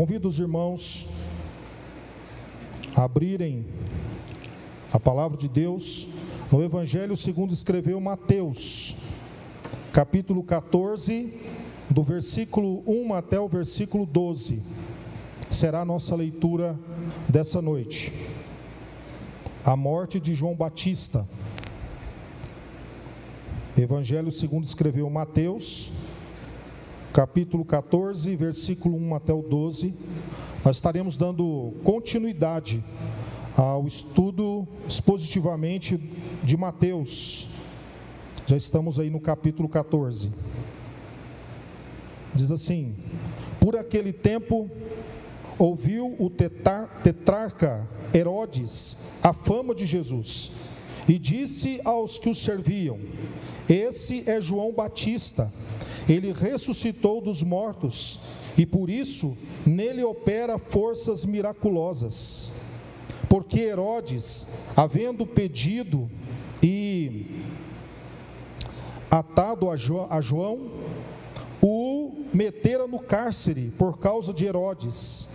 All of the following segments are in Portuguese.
Convido os irmãos a abrirem a palavra de Deus no Evangelho segundo escreveu Mateus, capítulo 14, do versículo 1 até o versículo 12. Será a nossa leitura dessa noite. A morte de João Batista. Evangelho segundo escreveu Mateus, capítulo 14, versículo 1 até o 12. Nós estaremos dando continuidade ao estudo expositivamente de Mateus. Já estamos aí no capítulo 14. Diz assim: Por aquele tempo ouviu o tetrarca Herodes a fama de Jesus e disse aos que o serviam: Esse é João Batista. Ele ressuscitou dos mortos e por isso nele opera forças miraculosas. Porque Herodes, havendo pedido e atado a João, o metera no cárcere por causa de Herodes,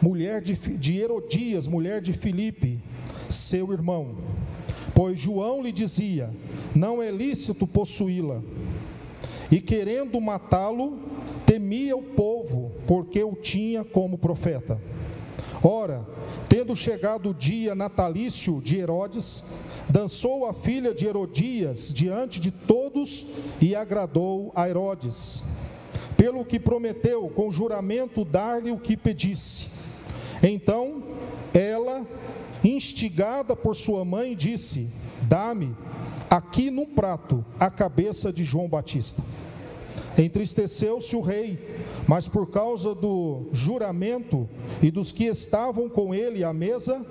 mulher de, de Herodias, mulher de Filipe, seu irmão. Pois João lhe dizia: Não é lícito possuí-la. E querendo matá-lo, temia o povo, porque o tinha como profeta. Ora, tendo chegado o dia natalício de Herodes, dançou a filha de Herodias diante de todos e agradou a Herodes, pelo que prometeu com juramento dar-lhe o que pedisse. Então, ela, instigada por sua mãe, disse: Dá-me aqui num prato a cabeça de João Batista. Entristeceu-se o rei, mas por causa do juramento e dos que estavam com ele à mesa,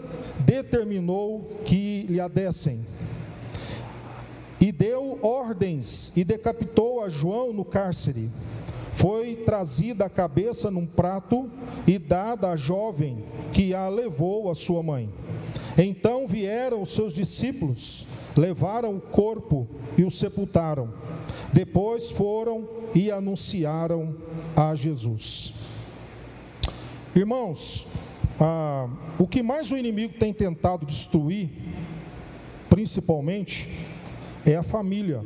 determinou que lhe a dessem. E deu ordens e decapitou a João no cárcere. Foi trazida a cabeça num prato e dada à jovem que a levou à sua mãe. Então vieram os seus discípulos, levaram o corpo e o sepultaram. Depois foram e anunciaram a Jesus. Irmãos, ah, o que mais o inimigo tem tentado destruir, principalmente, é a família,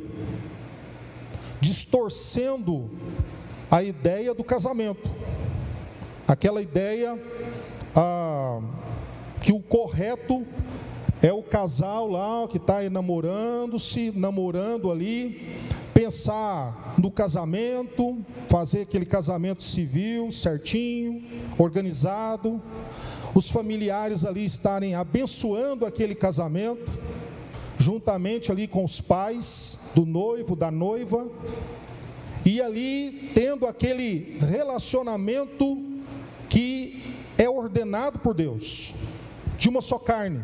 distorcendo a ideia do casamento, aquela ideia ah, que o correto é o casal lá que está namorando-se, namorando ali, pensar no casamento, fazer aquele casamento civil certinho, organizado, os familiares ali estarem abençoando aquele casamento, juntamente ali com os pais do noivo, da noiva, e ali tendo aquele relacionamento que é ordenado por Deus, de uma só carne,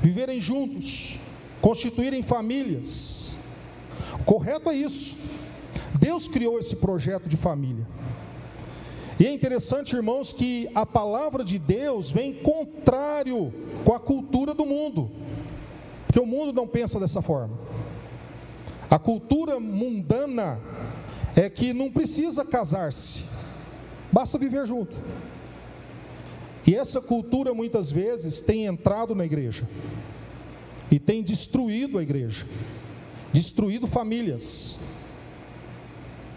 viverem juntos, constituírem famílias, Correto é isso. Deus criou esse projeto de família. E é interessante, irmãos, que a palavra de Deus vem contrário com a cultura do mundo, porque o mundo não pensa dessa forma. A cultura mundana é que não precisa casar-se, basta viver junto. E essa cultura muitas vezes tem entrado na igreja e tem destruído a igreja destruído famílias.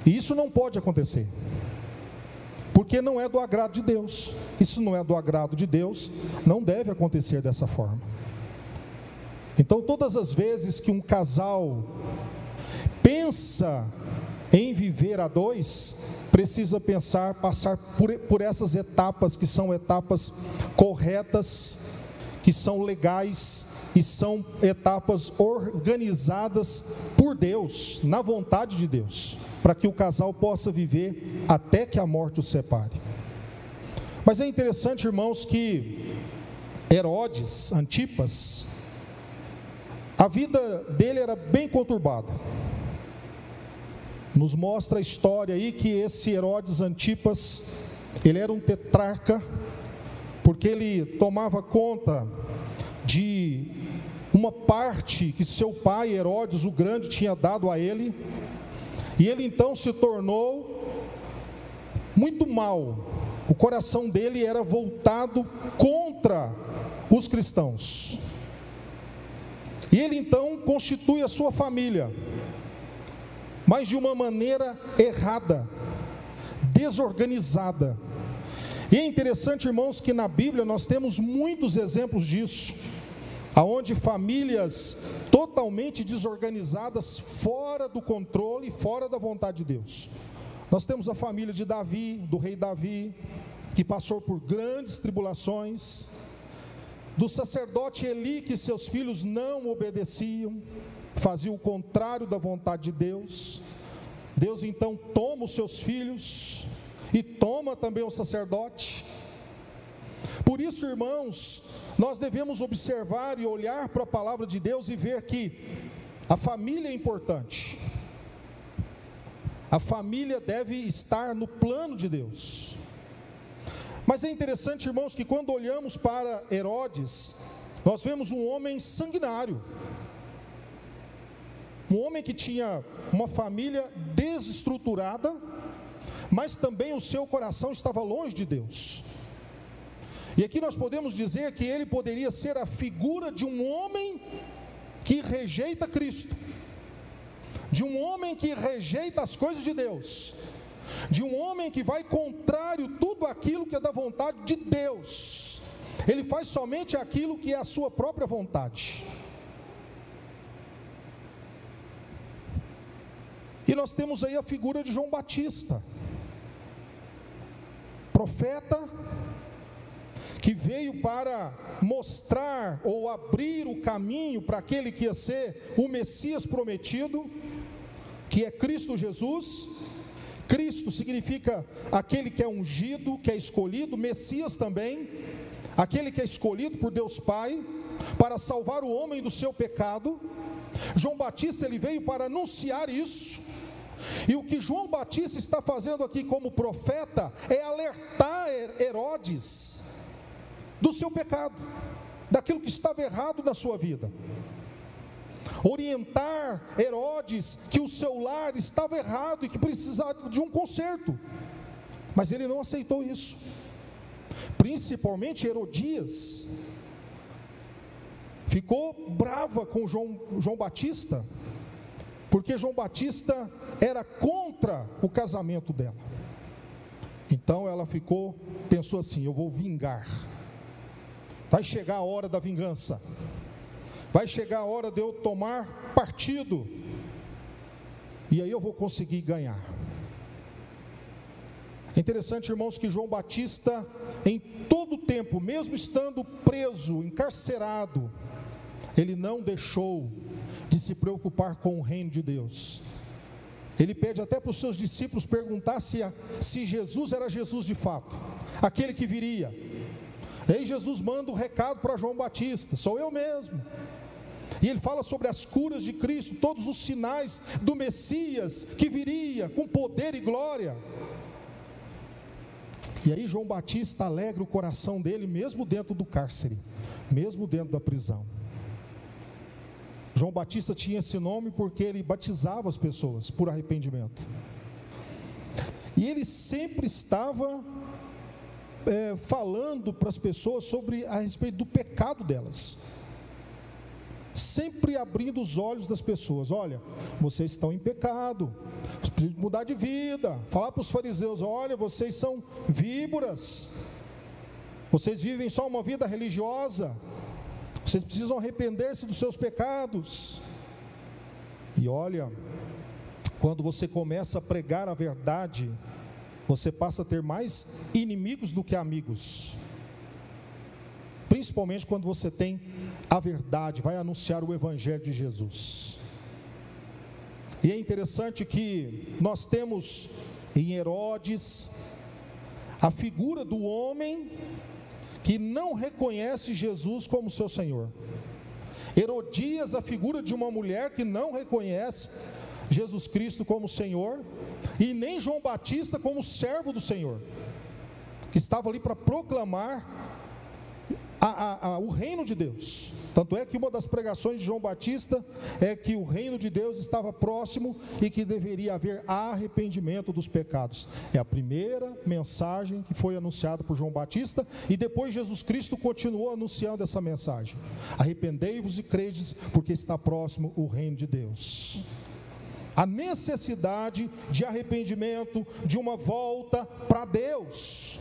E isso não pode acontecer, porque não é do agrado de Deus. Isso não é do agrado de Deus, não deve acontecer dessa forma. Então, todas as vezes que um casal pensa em viver a dois, precisa pensar, passar por, por essas etapas que são etapas corretas, que são legais, e são etapas organizadas por Deus, na vontade de Deus, para que o casal possa viver até que a morte os separe. Mas é interessante, irmãos, que Herodes, Antipas, a vida dele era bem conturbada. Nos mostra a história aí que esse Herodes Antipas, ele era um tetrarca, porque ele tomava conta de uma parte que seu pai Herodes o Grande tinha dado a ele, e ele então se tornou muito mal O coração dele era voltado contra os cristãos. E ele então constitui a sua família, mas de uma maneira errada, desorganizada. E é interessante, irmãos, que na Bíblia nós temos muitos exemplos disso, aonde famílias totalmente desorganizadas, fora do controle, fora da vontade de Deus. Nós temos a família de Davi, do rei Davi, que passou por grandes tribulações, do sacerdote Eli, que seus filhos não obedeciam, faziam o contrário da vontade de Deus. Deus então toma os seus filhos e toma também o sacerdote. Por isso, irmãos, nós devemos observar e olhar para a palavra de Deus e ver que a família é importante. A família deve estar no plano de Deus. Mas é interessante, irmãos, que quando olhamos para Herodes, nós vemos um homem sanguinário. Um homem que tinha uma família desestruturada, mas também o seu coração estava longe de Deus. E aqui nós podemos dizer que ele poderia ser a figura de um homem que rejeita Cristo, de um homem que rejeita as coisas de Deus, de um homem que vai contrário tudo aquilo que é da vontade de Deus. Ele faz somente aquilo que é a sua própria vontade. E nós temos aí a figura de João Batista, profeta que veio para mostrar ou abrir o caminho para aquele que ia ser o Messias prometido, que é Cristo Jesus, Cristo significa aquele que é ungido, que é escolhido, Messias também, aquele que é escolhido por Deus Pai para salvar o homem do seu pecado. João Batista ele veio para anunciar isso. E o que João Batista está fazendo aqui como profeta é alertar Herodes do seu pecado, daquilo que estava errado na sua vida orientar Herodes que o seu lar estava errado e que precisava de um conserto. Mas ele não aceitou isso. Principalmente Herodias ficou brava com João, João Batista, porque João Batista era contra o casamento dela. Então ela ficou, pensou assim: eu vou vingar. Vai chegar a hora da vingança. Vai chegar a hora de eu tomar partido. E aí eu vou conseguir ganhar. É interessante, irmãos, que João Batista, em todo o tempo, mesmo estando preso, encarcerado, ele não deixou de se preocupar com o reino de Deus. Ele pede até para os seus discípulos perguntar se, se Jesus era Jesus de fato, aquele que viria. E aí Jesus manda um recado para João Batista: sou eu mesmo. E ele fala sobre as curas de Cristo, todos os sinais do Messias que viria com poder e glória. E aí João Batista alegra o coração dele, mesmo dentro do cárcere, mesmo dentro da prisão. João Batista tinha esse nome porque ele batizava as pessoas por arrependimento. E ele sempre estava é, falando para as pessoas sobre a respeito do pecado delas sempre abrindo os olhos das pessoas: olha, vocês estão em pecado, precisam mudar de vida. Falar para os fariseus: olha, vocês são víboras, vocês vivem só uma vida religiosa, vocês precisam arrepender-se dos seus pecados. E olha, quando você começa a pregar a verdade, você passa a ter mais inimigos do que amigos. Principalmente quando você tem a verdade, vai anunciar o Evangelho de Jesus. E é interessante que nós temos em Herodes a figura do homem que não reconhece Jesus como seu Senhor. Herodias, a figura de uma mulher que não reconhece Jesus Cristo como Senhor, e nem João Batista como servo do Senhor, que estava ali para proclamar a, a, a, o reino de Deus. Tanto é que uma das pregações de João Batista é que o reino de Deus estava próximo e que deveria haver arrependimento dos pecados. É a primeira mensagem que foi anunciada por João Batista e depois Jesus Cristo continuou anunciando essa mensagem: Arrependei-vos e credes, porque está próximo o reino de Deus a necessidade de arrependimento, de uma volta para Deus.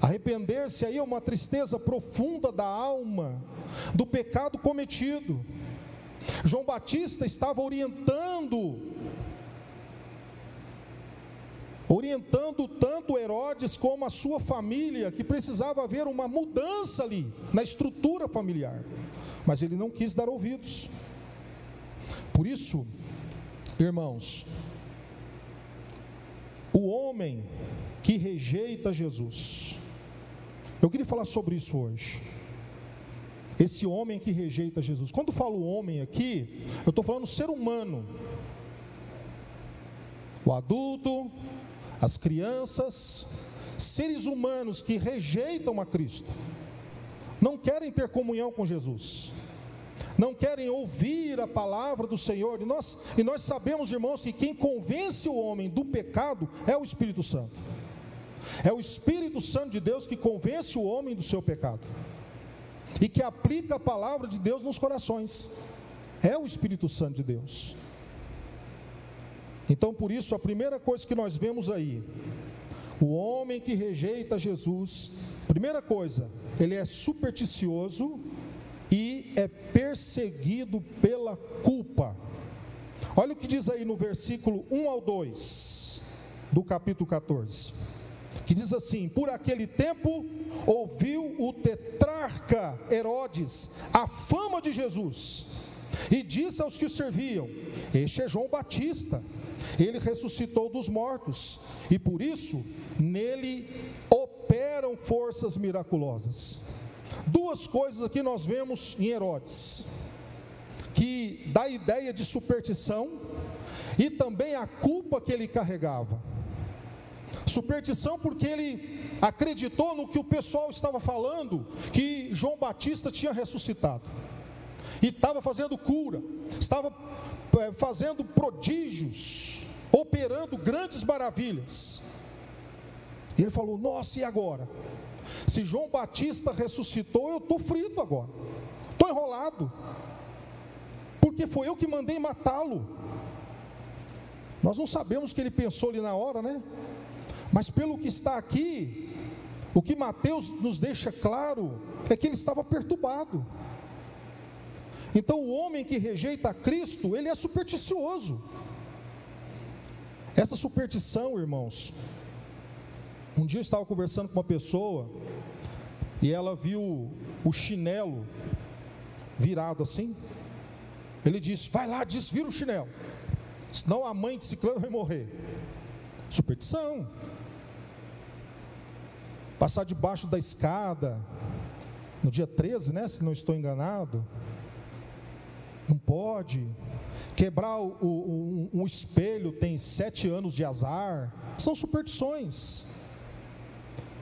Arrepender-se aí é uma tristeza profunda da alma, do pecado cometido. João Batista estava orientando, orientando tanto Herodes como a sua família, que precisava haver uma mudança ali, na estrutura familiar. Mas ele não quis dar ouvidos. Por isso, Irmãos, o homem que rejeita Jesus, eu queria falar sobre isso hoje. Esse homem que rejeita Jesus. Quando falo homem aqui, eu estou falando ser humano. O adulto, as crianças, seres humanos que rejeitam a Cristo, não querem ter comunhão com Jesus não querem ouvir a palavra do Senhor. E nós, e nós sabemos, irmãos, que quem convence o homem do pecado é o Espírito Santo. É o Espírito Santo de Deus que convence o homem do seu pecado e que aplica a palavra de Deus nos corações. É o Espírito Santo de Deus. Então, por isso, a primeira coisa que nós vemos aí, o homem que rejeita Jesus, primeira coisa, ele é supersticioso e é perseguido pela culpa. Olha o que diz aí no versículo 1 ao 2 do capítulo 14. Que diz assim: Por aquele tempo ouviu o tetrarca Herodes a fama de Jesus e disse aos que o serviam: Este é João Batista. Ele ressuscitou dos mortos e por isso nele operam forças miraculosas. Duas coisas aqui nós vemos em Herodes, que dá ideia de superstição e também a culpa que ele carregava. Superstição porque ele acreditou no que o pessoal estava falando, que João Batista tinha ressuscitado. E estava fazendo cura, estava é, fazendo prodígios, operando grandes maravilhas. E ele falou: Nossa, e agora? Se João Batista ressuscitou, eu estou frito agora, estou enrolado, porque foi eu que mandei matá-lo. Nós não sabemos o que ele pensou ali na hora, né? Mas pelo que está aqui, o que Mateus nos deixa claro é que ele estava perturbado. Então, o homem que rejeita Cristo, ele é supersticioso. Essa superstição, irmãos, um dia eu estava conversando com uma pessoa e ela viu o chinelo virado assim. Ele disse: Vai lá, desvira o chinelo, senão a mãe de ciclano vai morrer. Superstição. Passar debaixo da escada, no dia 13, né? Se não estou enganado. Não pode. Quebrar o, o, um, um espelho tem sete anos de azar. São superstições.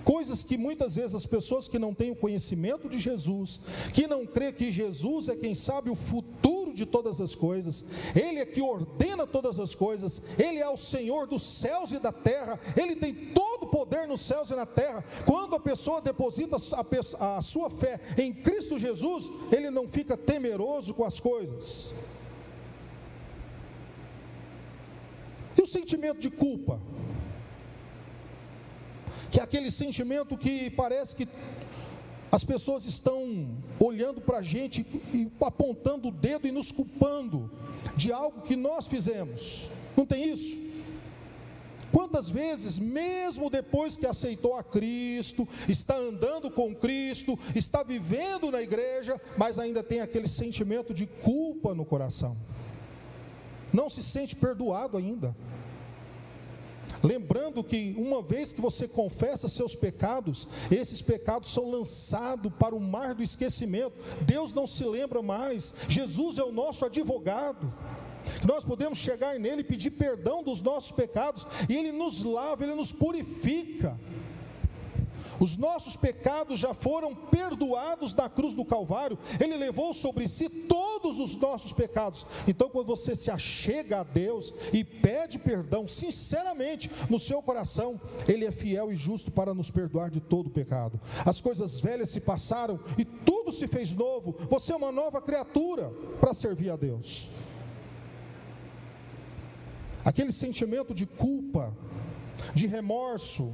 Coisas que muitas vezes as pessoas que não têm o conhecimento de Jesus, que não crê que Jesus é quem sabe o futuro de todas as coisas, Ele é que ordena todas as coisas, Ele é o Senhor dos céus e da terra, Ele tem todo o poder nos céus e na terra. Quando a pessoa deposita a, sua fé em Cristo Jesus, ele não fica temeroso com as coisas. E o sentimento de culpa? que é aquele sentimento que parece que as pessoas estão olhando para a gente e apontando o dedo e nos culpando de algo que nós fizemos. Não tem isso? Quantas vezes, mesmo depois que aceitou a Cristo, está andando com Cristo, está vivendo na igreja, mas ainda tem aquele sentimento de culpa no coração, não se sente perdoado ainda. Lembrando que uma vez que você confessa seus pecados, esses pecados são lançados para o mar do esquecimento. Deus não se lembra mais. Jesus é o nosso advogado. Nós podemos chegar nele e pedir perdão dos nossos pecados, e ele nos lava, ele nos purifica. Os nossos pecados já foram perdoados na cruz do Calvário. Ele levou sobre si todos os nossos pecados. Então, quando você se achega a Deus e pede perdão sinceramente no seu coração, Ele é fiel e justo para nos perdoar de todo o pecado. As coisas velhas se passaram e tudo se fez novo. Você é uma nova criatura para servir a Deus. Aquele sentimento de culpa, de remorso,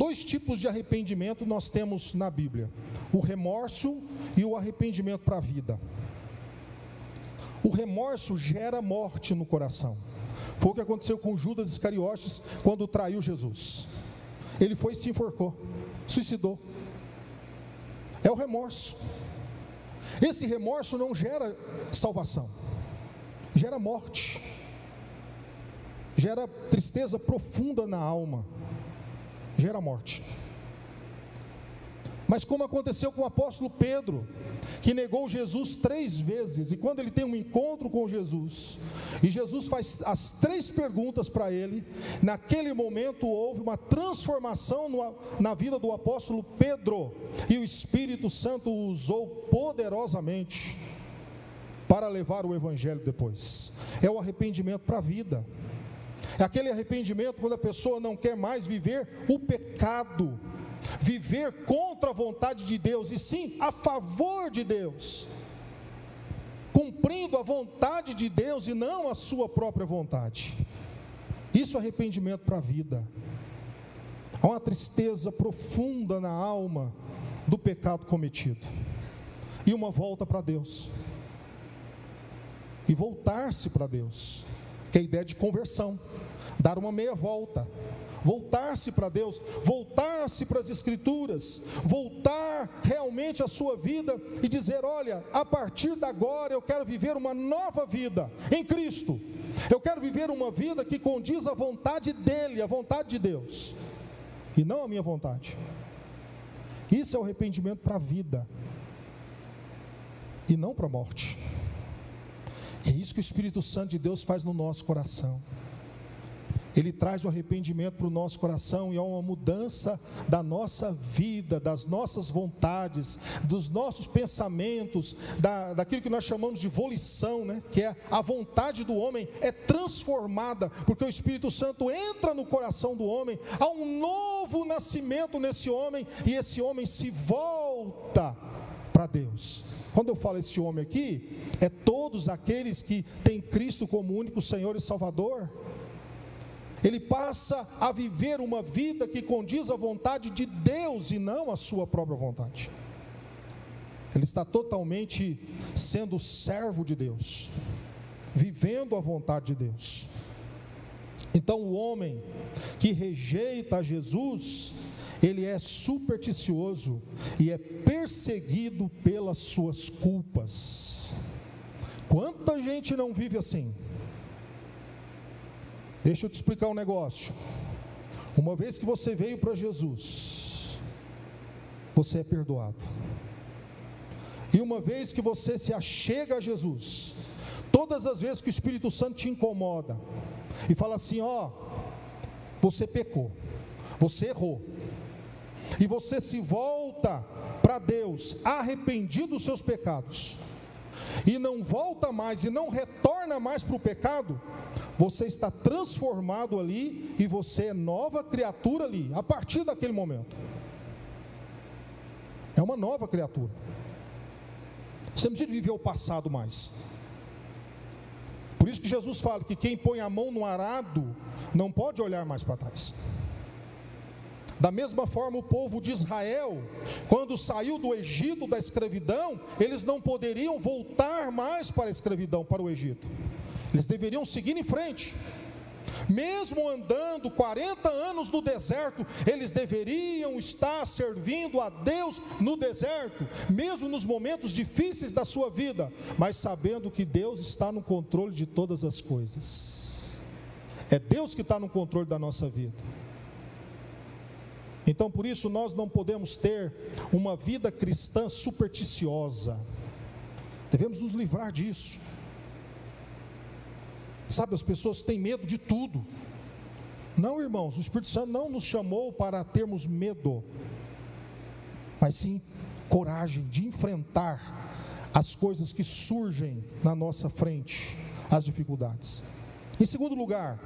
Dois tipos de arrependimento nós temos na Bíblia: o remorso e o arrependimento para a vida. O remorso gera morte no coração. Foi o que aconteceu com Judas Iscariotes quando traiu Jesus. Ele foi e se enforcou, suicidou. É o remorso. Esse remorso não gera salvação, gera morte, gera tristeza profunda na alma gera morte. Mas como aconteceu com o apóstolo Pedro, que negou Jesus três vezes, e quando ele tem um encontro com Jesus, e Jesus faz as três perguntas para ele, naquele momento houve uma transformação na vida do apóstolo Pedro, e o Espírito Santo o usou poderosamente para levar o evangelho depois. É o arrependimento para a vida. É aquele arrependimento quando a pessoa não quer mais viver o pecado, viver contra a vontade de Deus, e sim a favor de Deus, cumprindo a vontade de Deus e não a sua própria vontade. Isso é arrependimento para a vida. Há uma tristeza profunda na alma do pecado cometido, e uma volta para Deus, e voltar-se para Deus, que é a ideia de conversão dar uma meia volta, voltar-se para Deus, voltar-se para as Escrituras, voltar realmente a sua vida e dizer: olha, a partir de agora eu quero viver uma nova vida em Cristo. Eu quero viver uma vida que condiz à vontade dEle, à vontade de Deus, e não a minha vontade. Isso é o arrependimento para a vida, e não para a morte. É isso que o Espírito Santo de Deus faz no nosso coração. Ele traz o arrependimento para o nosso coração e é uma mudança da nossa vida, das nossas vontades, dos nossos pensamentos, da, daquilo que nós chamamos de volição, né? que é a vontade do homem, é transformada, porque o Espírito Santo entra no coração do homem, há um novo nascimento nesse homem e esse homem se volta para Deus. Quando eu falo esse homem aqui, é todos aqueles que têm Cristo como único Senhor e Salvador. Ele passa a viver uma vida que condiz à vontade de Deus e não à sua própria vontade. Ele está totalmente sendo servo de Deus, vivendo a vontade de Deus. Então, o homem que rejeita Jesus, ele é supersticioso e é perseguido pelas suas culpas. Quanta gente não vive assim? Deixa eu te explicar um negócio. Uma vez que você veio para Jesus, você é perdoado. E uma vez que você se achega a Jesus, todas as vezes que o Espírito Santo te incomoda e fala assim: ó, você pecou, você errou, e você se volta para Deus arrependido dos seus pecados, e não volta mais e não retorna mais para o pecado, você está transformado ali e você é nova criatura ali, a partir daquele momento. É uma nova criatura. Você não precisa viver o passado mais. Por isso que Jesus fala que quem põe a mão no arado não pode olhar mais para trás. Da mesma forma, o povo de Israel, quando saiu do Egito da escravidão, eles não poderiam voltar mais para a escravidão, para o Egito. Eles deveriam seguir em frente. Mesmo andando 40 anos no deserto, eles deveriam estar servindo a Deus no deserto, mesmo nos momentos difíceis da sua vida, mas sabendo que Deus está no controle de todas as coisas. É Deus que está no controle da nossa vida. Então, por isso, nós não podemos ter uma vida cristã supersticiosa, devemos nos livrar disso. Sabe, as pessoas têm medo de tudo. Não, irmãos, o Espírito Santo não nos chamou para termos medo, mas sim coragem de enfrentar as coisas que surgem na nossa frente, as dificuldades. Em segundo lugar,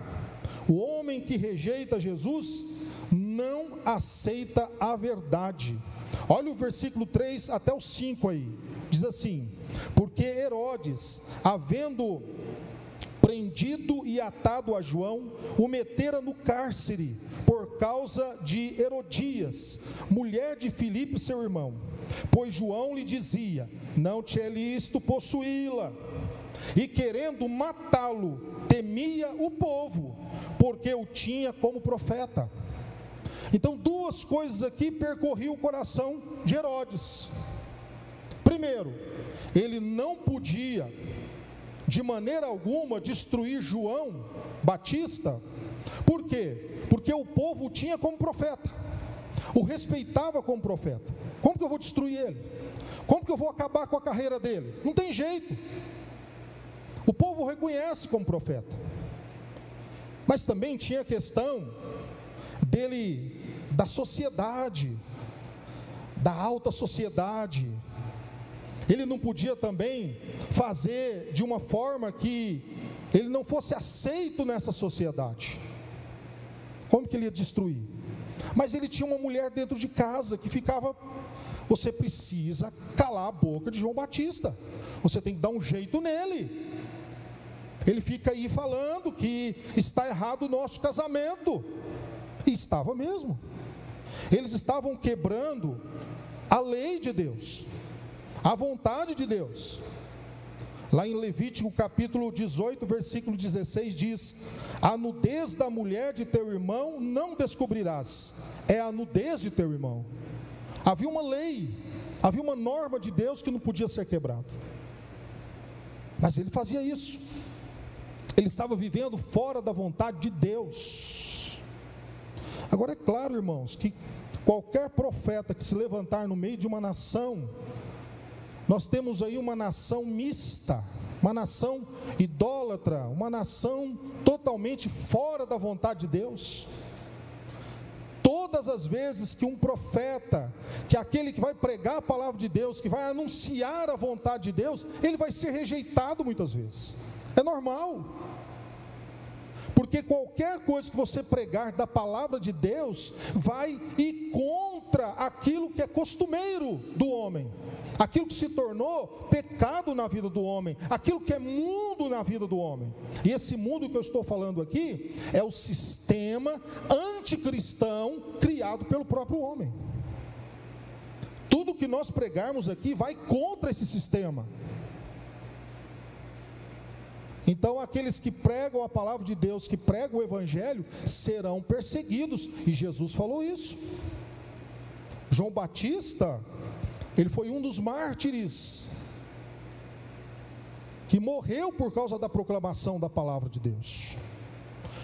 o homem que rejeita Jesus não aceita a verdade. Olha o versículo 3 até o 5 aí. Diz assim: Porque Herodes, havendo prendido e atado a João, o metera no cárcere por causa de Herodias, mulher de Filipe, seu irmão. Pois João lhe dizia: Não te é lícito possuí-la. E querendo matá-lo, temia o povo, porque o tinha como profeta. Então, duas coisas aqui percorriam o coração de Herodes. Primeiro, ele não podia, de maneira alguma, destruir João Batista. Por quê? Porque o povo o tinha como profeta, o respeitava como profeta. Como que eu vou destruir ele? Como que eu vou acabar com a carreira dele? Não tem jeito. O povo o reconhece como profeta. Mas também tinha a questão dele, da sociedade, da alta sociedade. Ele não podia também fazer de uma forma que ele não fosse aceito nessa sociedade. Como que ele ia destruir? Mas ele tinha uma mulher dentro de casa que ficava. Você precisa calar a boca de João Batista. Você tem que dar um jeito nele. Ele fica aí falando que está errado o nosso casamento. E estava mesmo. Eles estavam quebrando a lei de Deus, a vontade de Deus. Lá em Levítico capítulo 18, versículo 16 diz: A nudez da mulher de teu irmão não descobrirás, é a nudez de teu irmão. Havia uma lei, havia uma norma de Deus que não podia ser quebrado. Mas ele fazia isso. Ele estava vivendo fora da vontade de Deus. Agora é claro, irmãos, que qualquer profeta que se levantar no meio de uma nação, nós temos aí uma nação mista, uma nação idólatra, uma nação totalmente fora da vontade de Deus. Todas as vezes que um profeta, que é aquele que vai pregar a palavra de Deus, que vai anunciar a vontade de Deus, ele vai ser rejeitado muitas vezes. É normal. Porque qualquer coisa que você pregar da palavra de Deus vai ir contra aquilo que é costumeiro do homem, aquilo que se tornou pecado na vida do homem, aquilo que é mundo na vida do homem. E esse mundo que eu estou falando aqui é o sistema anticristão criado pelo próprio homem. Tudo que nós pregarmos aqui vai contra esse sistema. Então, aqueles que pregam a palavra de Deus, que pregam o Evangelho, serão perseguidos, e Jesus falou isso. João Batista, ele foi um dos mártires que morreu por causa da proclamação da palavra de Deus,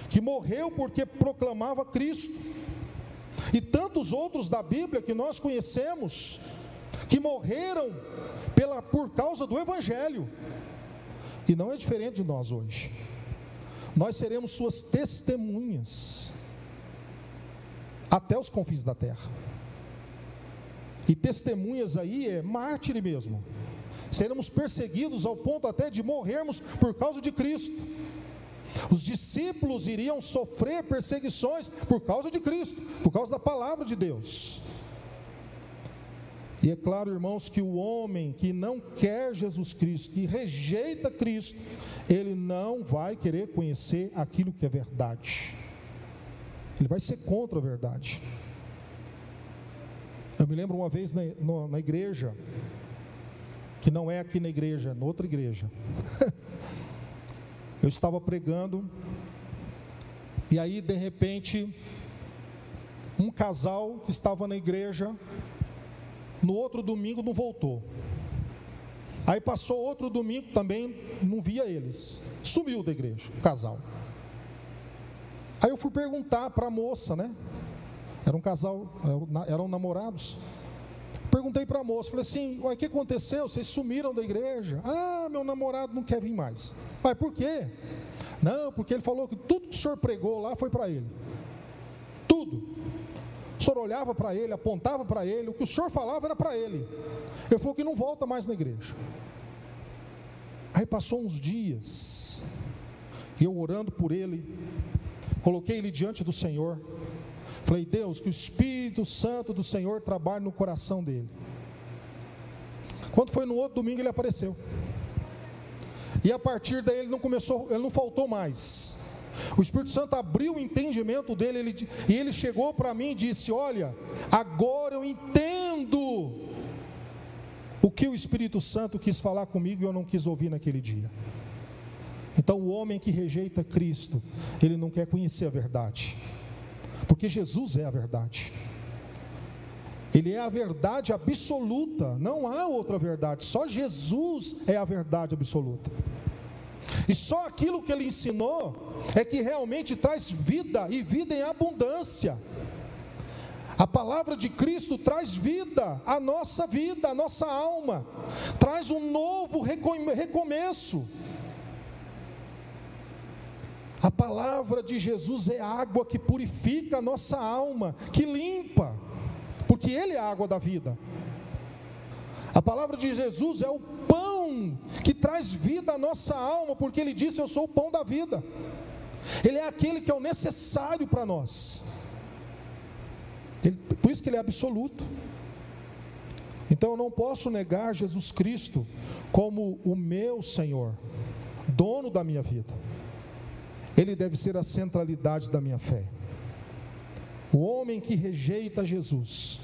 que morreu porque proclamava Cristo, e tantos outros da Bíblia que nós conhecemos, que morreram pela, por causa do Evangelho. E não é diferente de nós hoje. Nós seremos suas testemunhas até os confins da terra. E testemunhas aí é mártir mesmo. Seremos perseguidos ao ponto até de morrermos por causa de Cristo. Os discípulos iriam sofrer perseguições por causa de Cristo, por causa da palavra de Deus. E é claro, irmãos, que o homem que não quer Jesus Cristo, que rejeita Cristo, ele não vai querer conhecer aquilo que é verdade. Ele vai ser contra a verdade. Eu me lembro uma vez na, na igreja, que não é aqui na igreja, é outra igreja. Eu estava pregando, e aí de repente, um casal que estava na igreja no outro domingo não voltou. Aí passou outro domingo também, não via eles. Sumiu da igreja, o casal. Aí eu fui perguntar para a moça, né? Era um casal, eram namorados. Perguntei para a moça, falei assim: o que aconteceu? Vocês sumiram da igreja? Ah, meu namorado não quer vir mais. Mas por quê? Não, porque ele falou que tudo que o senhor pregou lá foi para ele. O senhor olhava para ele, apontava para ele, o que o senhor falava era para ele. Ele falou que não volta mais na igreja. Aí passou uns dias, e eu orando por ele, coloquei ele diante do Senhor. Falei, Deus, que o Espírito Santo do Senhor trabalhe no coração dele. Quando foi no outro domingo, ele apareceu. E a partir daí ele não começou, ele não faltou mais. O Espírito Santo abriu o entendimento dele ele, e ele chegou para mim e disse: Olha, agora eu entendo o que o Espírito Santo quis falar comigo e eu não quis ouvir naquele dia. Então, o homem que rejeita Cristo, ele não quer conhecer a verdade, porque Jesus é a verdade. Ele é a verdade absoluta, não há outra verdade, só Jesus é a verdade absoluta. E só aquilo que ele ensinou é que realmente traz vida e vida em abundância. A palavra de Cristo traz vida à nossa vida, à nossa alma, traz um novo recomeço. A palavra de Jesus é água que purifica a nossa alma, que limpa, porque Ele é a água da vida. A palavra de Jesus é o pão que traz vida à nossa alma, porque Ele disse: Eu sou o pão da vida. Ele é aquele que é o necessário para nós. Ele, por isso que Ele é absoluto. Então eu não posso negar Jesus Cristo como o meu Senhor, dono da minha vida. Ele deve ser a centralidade da minha fé. O homem que rejeita Jesus,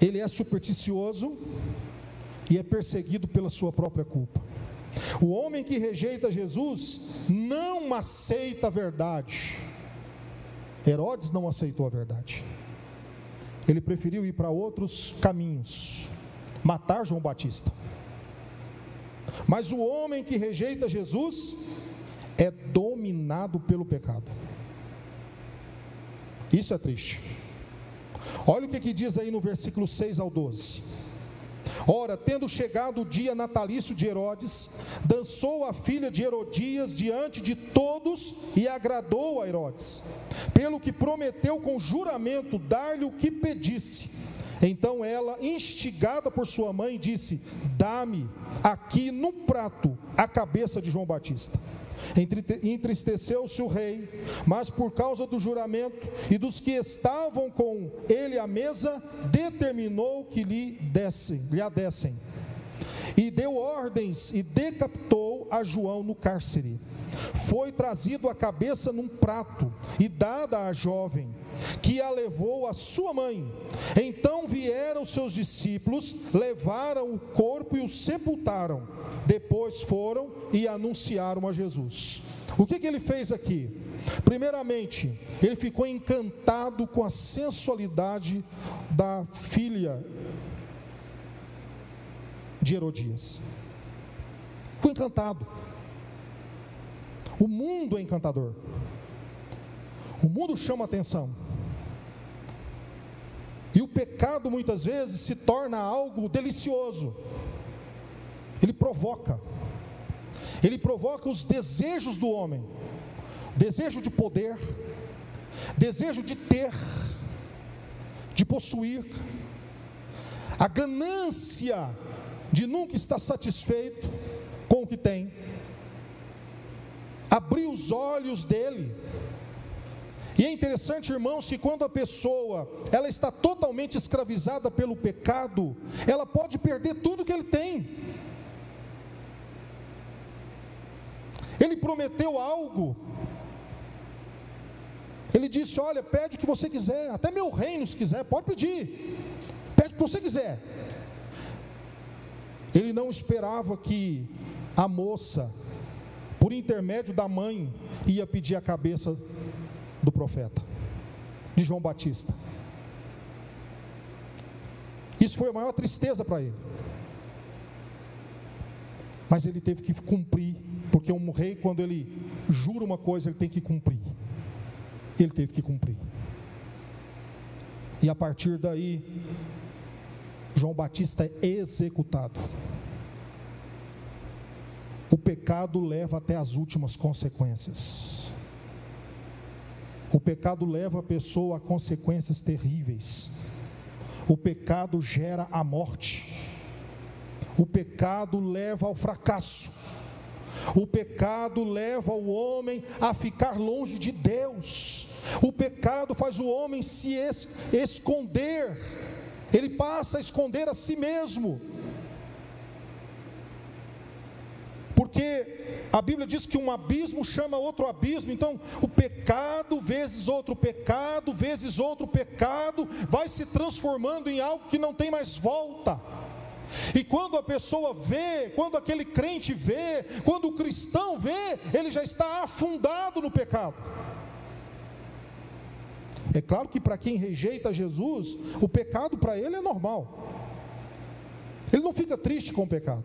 ele é supersticioso e é perseguido pela sua própria culpa. O homem que rejeita Jesus não aceita a verdade. Herodes não aceitou a verdade. Ele preferiu ir para outros caminhos, matar João Batista. Mas o homem que rejeita Jesus é dominado pelo pecado. Isso é triste. Olha o que, que diz aí no versículo 6 ao 12. Ora, tendo chegado o dia natalício de Herodes, dançou a filha de Herodias diante de todos e agradou a Herodes, pelo que prometeu com juramento dar-lhe o que pedisse. Então ela, instigada por sua mãe, disse: Dá-me aqui no prato a cabeça de João Batista. Entristeceu-se o rei, mas por causa do juramento e dos que estavam com ele à mesa, determinou que lhe dessem, lhe a. E deu ordens e decapitou a João no cárcere. Foi trazido a cabeça num prato e dada à jovem, que a levou à sua mãe. Então vieram seus discípulos, levaram o corpo e o sepultaram. Depois foram e anunciaram a Jesus. O que, que ele fez aqui? Primeiramente, ele ficou encantado com a sensualidade da filha de Herodias. Ficou encantado. O mundo é encantador. O mundo chama atenção. E o pecado muitas vezes se torna algo delicioso. Ele provoca. Ele provoca os desejos do homem: desejo de poder, desejo de ter, de possuir, a ganância de nunca estar satisfeito com o que tem, abrir os olhos dele. E é interessante, irmãos, que quando a pessoa ela está totalmente escravizada pelo pecado, ela pode perder tudo que ele tem. Ele prometeu algo. Ele disse: Olha, pede o que você quiser, até meu reino se quiser, pode pedir. Pede o que você quiser. Ele não esperava que a moça, por intermédio da mãe, ia pedir a cabeça do profeta, de João Batista. Isso foi a maior tristeza para ele. Mas ele teve que cumprir porque um rei, quando ele jura uma coisa, ele tem que cumprir. Ele teve que cumprir. E a partir daí, João Batista é executado. O pecado leva até as últimas consequências. O pecado leva a pessoa a consequências terríveis. O pecado gera a morte. O pecado leva ao fracasso. O pecado leva o homem a ficar longe de Deus. O pecado faz o homem se es esconder. Ele passa a esconder a si mesmo. Porque a Bíblia diz que um abismo chama outro abismo, então o pecado vezes outro pecado, vezes outro pecado, vai se transformando em algo que não tem mais volta. E quando a pessoa vê, quando aquele crente vê, quando o cristão vê, ele já está afundado no pecado. É claro que para quem rejeita Jesus, o pecado para ele é normal. Ele não fica triste com o pecado.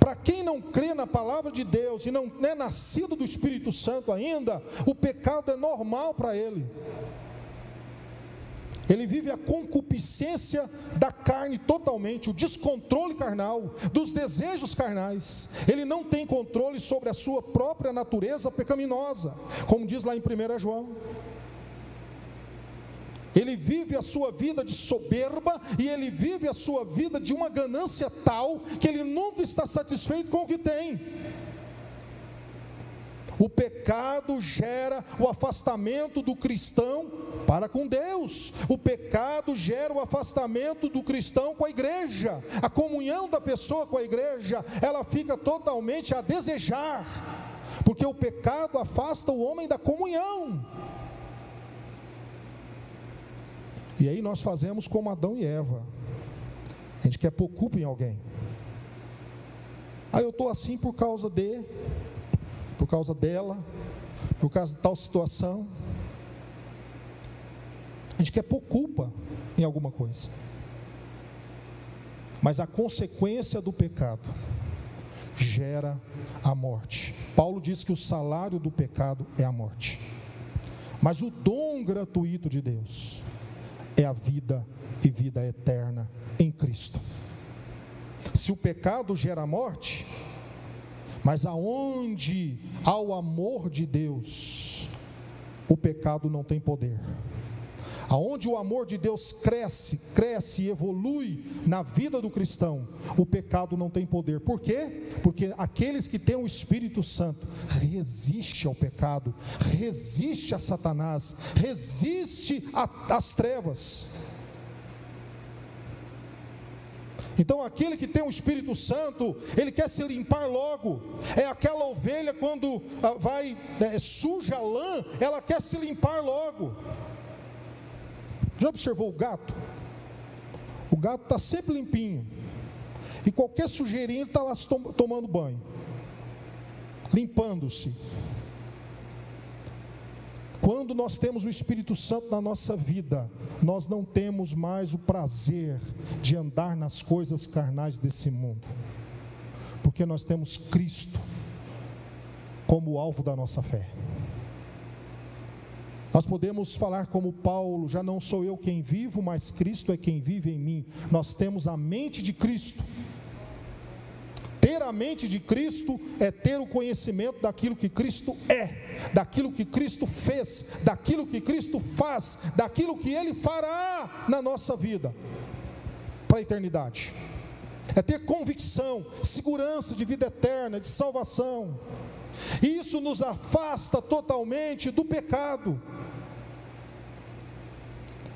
Para quem não crê na palavra de Deus e não é nascido do Espírito Santo ainda, o pecado é normal para ele. Ele vive a concupiscência da carne totalmente, o descontrole carnal, dos desejos carnais. Ele não tem controle sobre a sua própria natureza pecaminosa, como diz lá em 1 João. Ele vive a sua vida de soberba e ele vive a sua vida de uma ganância tal que ele nunca está satisfeito com o que tem. O pecado gera o afastamento do cristão para com Deus. O pecado gera o afastamento do cristão com a igreja. A comunhão da pessoa com a igreja, ela fica totalmente a desejar. Porque o pecado afasta o homem da comunhão. E aí nós fazemos como Adão e Eva. A gente quer pôr culpa em alguém. Aí ah, eu estou assim por causa de, por causa dela, por causa de tal situação. A gente quer pôr culpa em alguma coisa. Mas a consequência do pecado gera a morte. Paulo diz que o salário do pecado é a morte. Mas o dom gratuito de Deus é a vida e vida eterna em Cristo. Se o pecado gera morte, mas aonde há o amor de Deus, o pecado não tem poder. Aonde o amor de Deus cresce, cresce e evolui na vida do cristão, o pecado não tem poder. Por quê? Porque aqueles que têm o Espírito Santo resiste ao pecado, resiste a Satanás, resiste às trevas. Então, aquele que tem o Espírito Santo, ele quer se limpar logo. É aquela ovelha quando ah, vai é, suja a lã, ela quer se limpar logo. Já observou o gato? O gato está sempre limpinho. E qualquer sujeirinho está lá tomando banho, limpando-se. Quando nós temos o Espírito Santo na nossa vida, nós não temos mais o prazer de andar nas coisas carnais desse mundo, porque nós temos Cristo como alvo da nossa fé. Nós podemos falar como Paulo: já não sou eu quem vivo, mas Cristo é quem vive em mim. Nós temos a mente de Cristo. Ter a mente de Cristo é ter o conhecimento daquilo que Cristo é, daquilo que Cristo fez, daquilo que Cristo faz, daquilo que Ele fará na nossa vida para a eternidade. É ter convicção, segurança de vida eterna, de salvação. Isso nos afasta totalmente do pecado.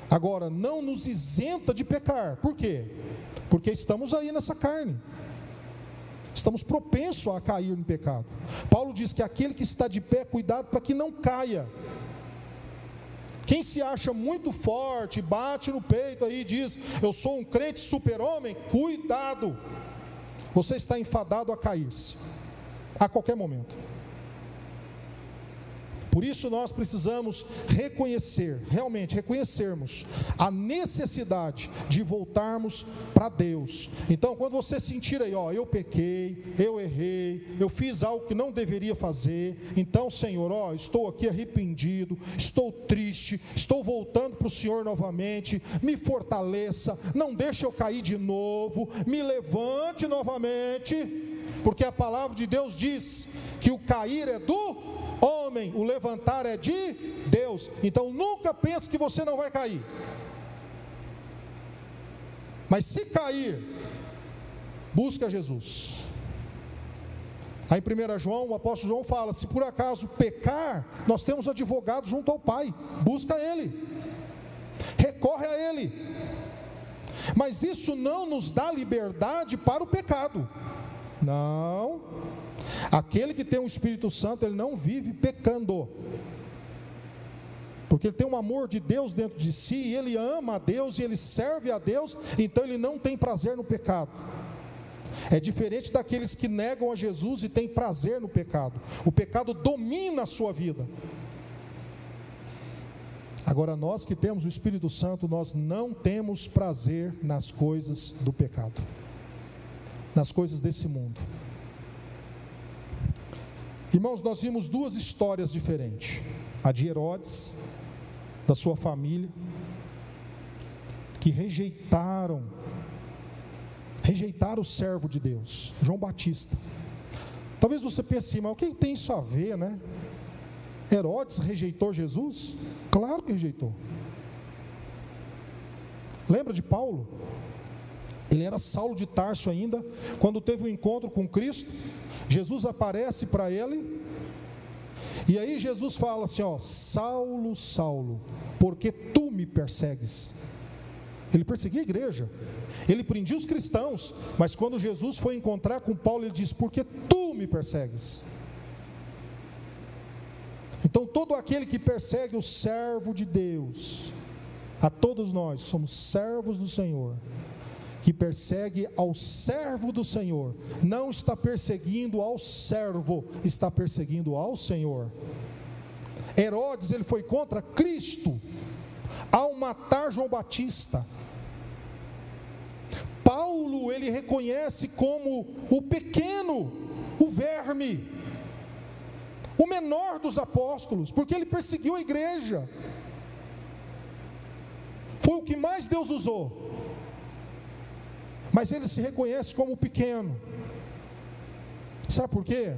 Agora, não nos isenta de pecar. Por quê? Porque estamos aí nessa carne. Estamos propensos a cair no pecado. Paulo diz que aquele que está de pé, cuidado para que não caia. Quem se acha muito forte, bate no peito aí e diz: Eu sou um crente super-homem, cuidado. Você está enfadado a cair-se a qualquer momento. Por isso nós precisamos reconhecer, realmente reconhecermos a necessidade de voltarmos para Deus. Então, quando você sentir aí, ó, eu pequei, eu errei, eu fiz algo que não deveria fazer, então, Senhor, ó, estou aqui arrependido, estou triste, estou voltando para o Senhor novamente, me fortaleça, não deixe eu cair de novo, me levante novamente, porque a palavra de Deus diz que o cair é do homem o levantar é de Deus. Então nunca pense que você não vai cair. Mas se cair, busca Jesus. Aí em 1 João, o apóstolo João fala: se por acaso pecar, nós temos advogado junto ao Pai, busca Ele, recorre a Ele. Mas isso não nos dá liberdade para o pecado. Não. Aquele que tem o Espírito Santo, ele não vive pecando. Porque ele tem um amor de Deus dentro de si, ele ama a Deus e ele serve a Deus, então ele não tem prazer no pecado. É diferente daqueles que negam a Jesus e têm prazer no pecado. O pecado domina a sua vida. Agora, nós que temos o Espírito Santo, nós não temos prazer nas coisas do pecado, nas coisas desse mundo. Irmãos, nós vimos duas histórias diferentes: a de Herodes, da sua família, que rejeitaram rejeitaram o servo de Deus, João Batista. Talvez você pense mas o que tem isso a ver, né? Herodes rejeitou Jesus? Claro que rejeitou. Lembra de Paulo? Ele era Saulo de Tarso ainda, quando teve um encontro com Cristo, Jesus aparece para ele, e aí Jesus fala assim: ó, Saulo, Saulo, porque tu me persegues. Ele perseguia a igreja, ele prendia os cristãos, mas quando Jesus foi encontrar com Paulo, ele diz: Porque tu me persegues. Então, todo aquele que persegue o servo de Deus, a todos nós que somos servos do Senhor, que persegue ao servo do Senhor, não está perseguindo ao servo, está perseguindo ao Senhor. Herodes, ele foi contra Cristo, ao matar João Batista. Paulo ele reconhece como o pequeno, o verme, o menor dos apóstolos, porque ele perseguiu a igreja. Foi o que mais Deus usou. Mas ele se reconhece como pequeno. Sabe por quê?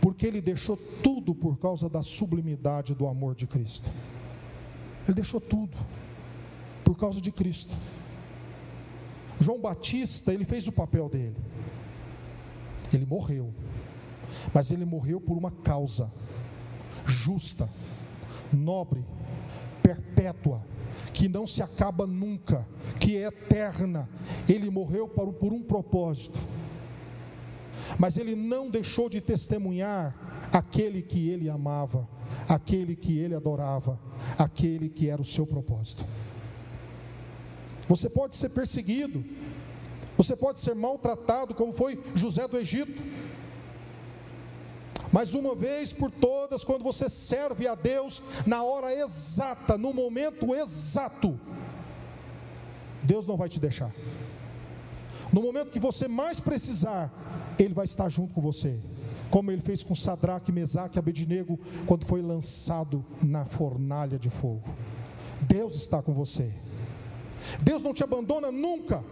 Porque ele deixou tudo por causa da sublimidade do amor de Cristo. Ele deixou tudo por causa de Cristo. João Batista, ele fez o papel dele. Ele morreu. Mas ele morreu por uma causa justa, nobre, perpétua, que não se acaba nunca, que é eterna. Ele morreu por um propósito. Mas ele não deixou de testemunhar aquele que ele amava, aquele que ele adorava, aquele que era o seu propósito. Você pode ser perseguido, você pode ser maltratado, como foi José do Egito. Mas uma vez por todas, quando você serve a Deus na hora exata, no momento exato, Deus não vai te deixar. No momento que você mais precisar, Ele vai estar junto com você. Como ele fez com Sadraque, Mesaque e Abednego, quando foi lançado na fornalha de fogo. Deus está com você. Deus não te abandona nunca.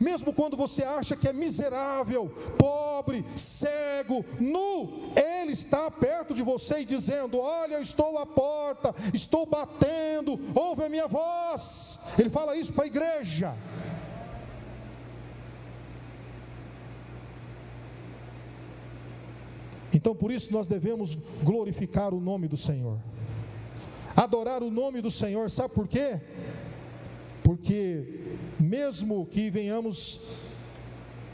Mesmo quando você acha que é miserável, pobre, cego, nu, Ele está perto de você e dizendo: Olha, eu estou à porta, estou batendo, ouve a minha voz. Ele fala isso para a igreja. Então, por isso, nós devemos glorificar o nome do Senhor, adorar o nome do Senhor, sabe por quê? Porque, mesmo que venhamos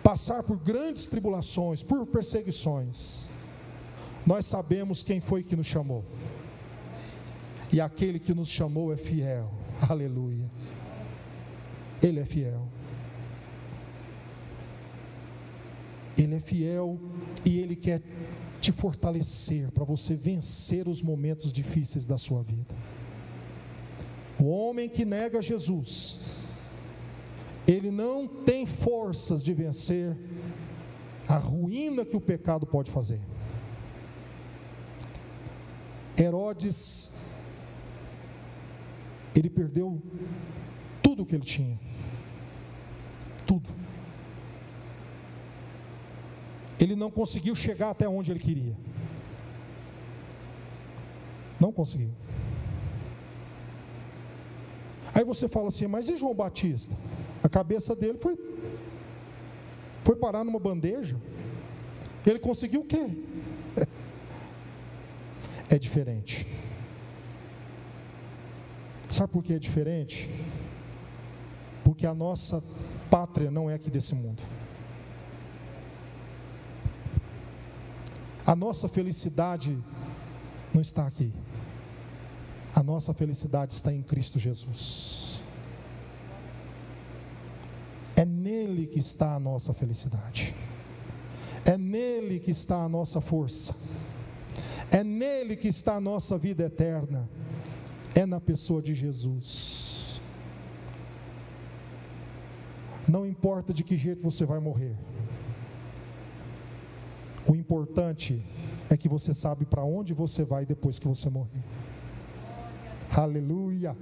passar por grandes tribulações, por perseguições, nós sabemos quem foi que nos chamou. E aquele que nos chamou é fiel. Aleluia. Ele é fiel. Ele é fiel e ele quer te fortalecer para você vencer os momentos difíceis da sua vida. O homem que nega Jesus, ele não tem forças de vencer a ruína que o pecado pode fazer. Herodes, ele perdeu tudo o que ele tinha. Tudo. Ele não conseguiu chegar até onde ele queria. Não conseguiu. Aí você fala assim, mas e João Batista? A cabeça dele foi, foi parar numa bandeja. Ele conseguiu o quê? É diferente. Sabe por que é diferente? Porque a nossa pátria não é aqui desse mundo. A nossa felicidade não está aqui. A nossa felicidade está em Cristo Jesus. É nele que está a nossa felicidade. É nele que está a nossa força. É nele que está a nossa vida eterna. É na pessoa de Jesus. Não importa de que jeito você vai morrer. O importante é que você sabe para onde você vai depois que você morrer. Aleluia.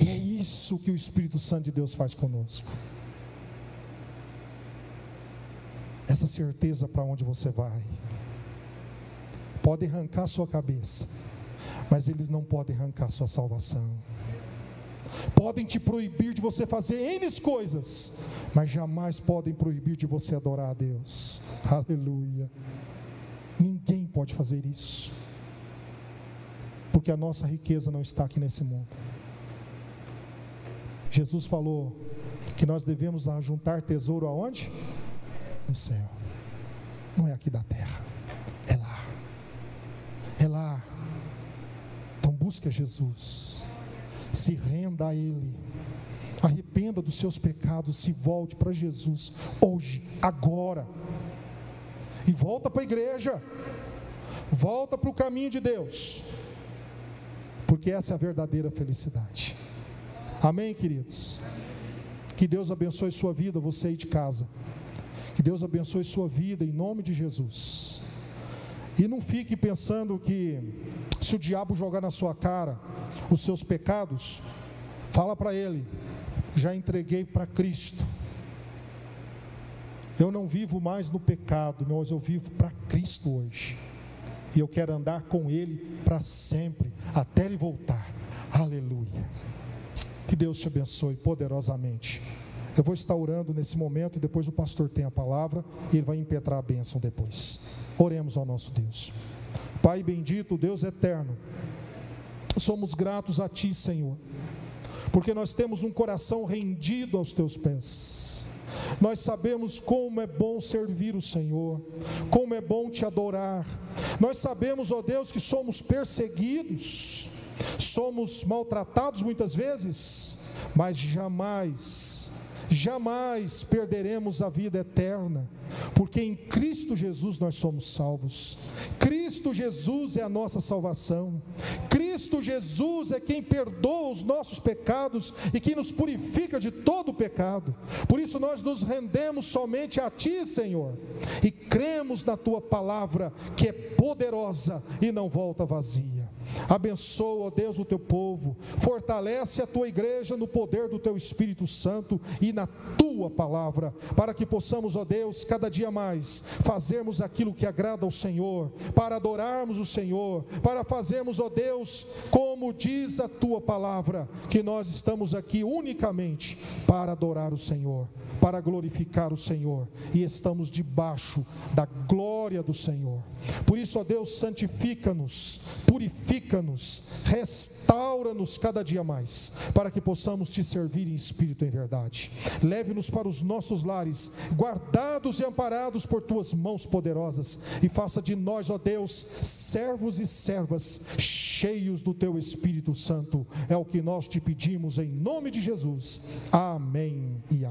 E é isso que o Espírito Santo de Deus faz conosco. Essa certeza para onde você vai. Podem arrancar sua cabeça, mas eles não podem arrancar sua salvação. Podem te proibir de você fazer N coisas, mas jamais podem proibir de você adorar a Deus. Aleluia. Ninguém pode fazer isso porque a nossa riqueza não está aqui nesse mundo. Jesus falou que nós devemos juntar tesouro aonde? No céu. Não é aqui da terra. É lá. É lá. Então busque Jesus. Se renda a Ele. Arrependa dos seus pecados, se volte para Jesus hoje, agora. E volta para a igreja. Volta para o caminho de Deus porque essa é a verdadeira felicidade. Amém, queridos? Que Deus abençoe sua vida, você aí de casa. Que Deus abençoe sua vida em nome de Jesus. E não fique pensando que se o diabo jogar na sua cara os seus pecados, fala para ele: já entreguei para Cristo. Eu não vivo mais no pecado, mas eu vivo para Cristo hoje e eu quero andar com Ele para sempre, até Ele voltar. Aleluia. Que Deus te abençoe poderosamente. Eu vou estar orando nesse momento e depois o pastor tem a palavra e ele vai impetrar a bênção depois. Oremos ao nosso Deus. Pai bendito, Deus eterno, somos gratos a Ti, Senhor, porque nós temos um coração rendido aos Teus pés. Nós sabemos como é bom servir o Senhor, como é bom te adorar. Nós sabemos, ó Deus, que somos perseguidos, somos maltratados muitas vezes, mas jamais jamais perderemos a vida eterna, porque em Cristo Jesus nós somos salvos. Cristo Jesus é a nossa salvação. Cristo Jesus é quem perdoa os nossos pecados e que nos purifica de todo pecado. Por isso nós nos rendemos somente a Ti, Senhor, e cremos na Tua palavra, que é poderosa e não volta vazia. Abençoa, ó Deus, o teu povo, fortalece a tua igreja no poder do teu Espírito Santo e na tua palavra, para que possamos, ó Deus, cada dia mais fazermos aquilo que agrada ao Senhor, para adorarmos o Senhor, para fazermos, ó Deus, como diz a tua palavra, que nós estamos aqui unicamente para adorar o Senhor para glorificar o Senhor e estamos debaixo da glória do Senhor. Por isso, ó Deus, santifica-nos, purifica-nos, restaura-nos cada dia mais, para que possamos te servir em espírito e em verdade. Leve-nos para os nossos lares, guardados e amparados por tuas mãos poderosas, e faça de nós, ó Deus, servos e servas cheios do teu Espírito Santo. É o que nós te pedimos em nome de Jesus. Amém e